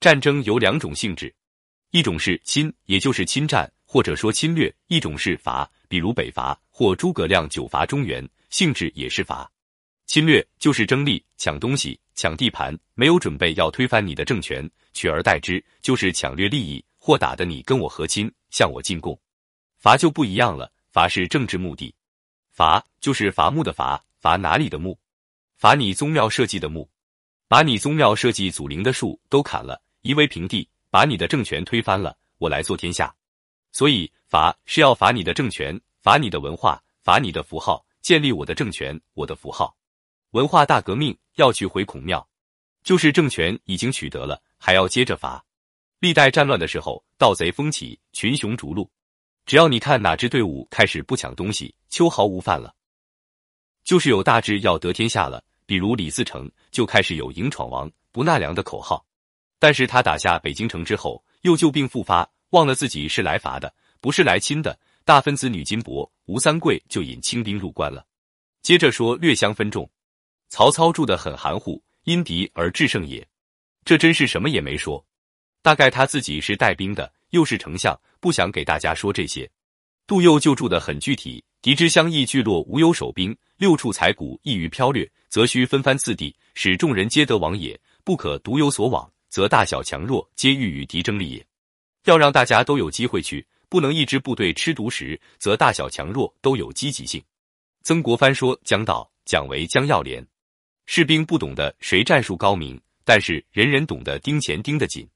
战争有两种性质，一种是侵，也就是侵占或者说侵略；一种是伐，比如北伐或诸葛亮九伐中原，性质也是伐。侵略就是争利、抢东西、抢地盘，没有准备要推翻你的政权，取而代之就是抢掠利益或打得你跟我和亲，向我进贡。伐就不一样了，伐是政治目的，伐就是伐木的伐，伐哪里的木？伐你宗庙社稷的木，把你宗庙社稷祖灵的树都砍了。夷为平地，把你的政权推翻了，我来做天下。所以伐是要伐你的政权，伐你的文化，伐你的符号，建立我的政权，我的符号。文化大革命要去回孔庙，就是政权已经取得了，还要接着伐。历代战乱的时候，盗贼风起，群雄逐鹿。只要你看哪支队伍开始不抢东西，秋毫无犯了，就是有大志要得天下了。比如李自成就开始有迎闯王，不纳粮的口号。但是他打下北京城之后，又旧病复发，忘了自己是来伐的，不是来亲的。大分子女金伯、吴三桂就引清兵入关了。接着说略相分众，曹操住的很含糊，因敌而制胜也。这真是什么也没说。大概他自己是带兵的，又是丞相，不想给大家说这些。杜佑就住的很具体，敌之相异聚落，无有守兵，六处财谷易于飘掠，则须分番次第，使众人皆得往也，不可独有所往。则大小强弱皆欲与敌争利也。要让大家都有机会去，不能一支部队吃独食，则大小强弱都有积极性。曾国藩说：“将到，讲为将要连。士兵不懂得谁战术高明，但是人人懂得盯钱盯得紧。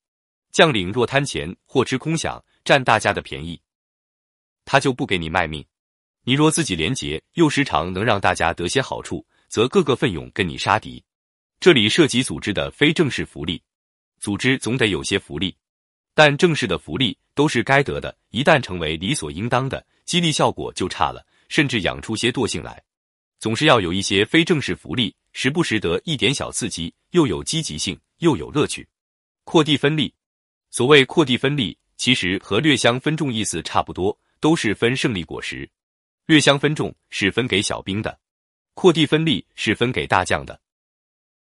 将领若贪钱或吃空饷，占大家的便宜，他就不给你卖命。你若自己廉洁，又时常能让大家得些好处，则个个奋勇跟你杀敌。这里涉及组织的非正式福利。”组织总得有些福利，但正式的福利都是该得的。一旦成为理所应当的，激励效果就差了，甚至养出些惰性来。总是要有一些非正式福利，时不时得一点小刺激，又有积极性，又有乐趣。扩地分利，所谓扩地分利，其实和略相分众意思差不多，都是分胜利果实。略相分众是分给小兵的，扩地分利是分给大将的。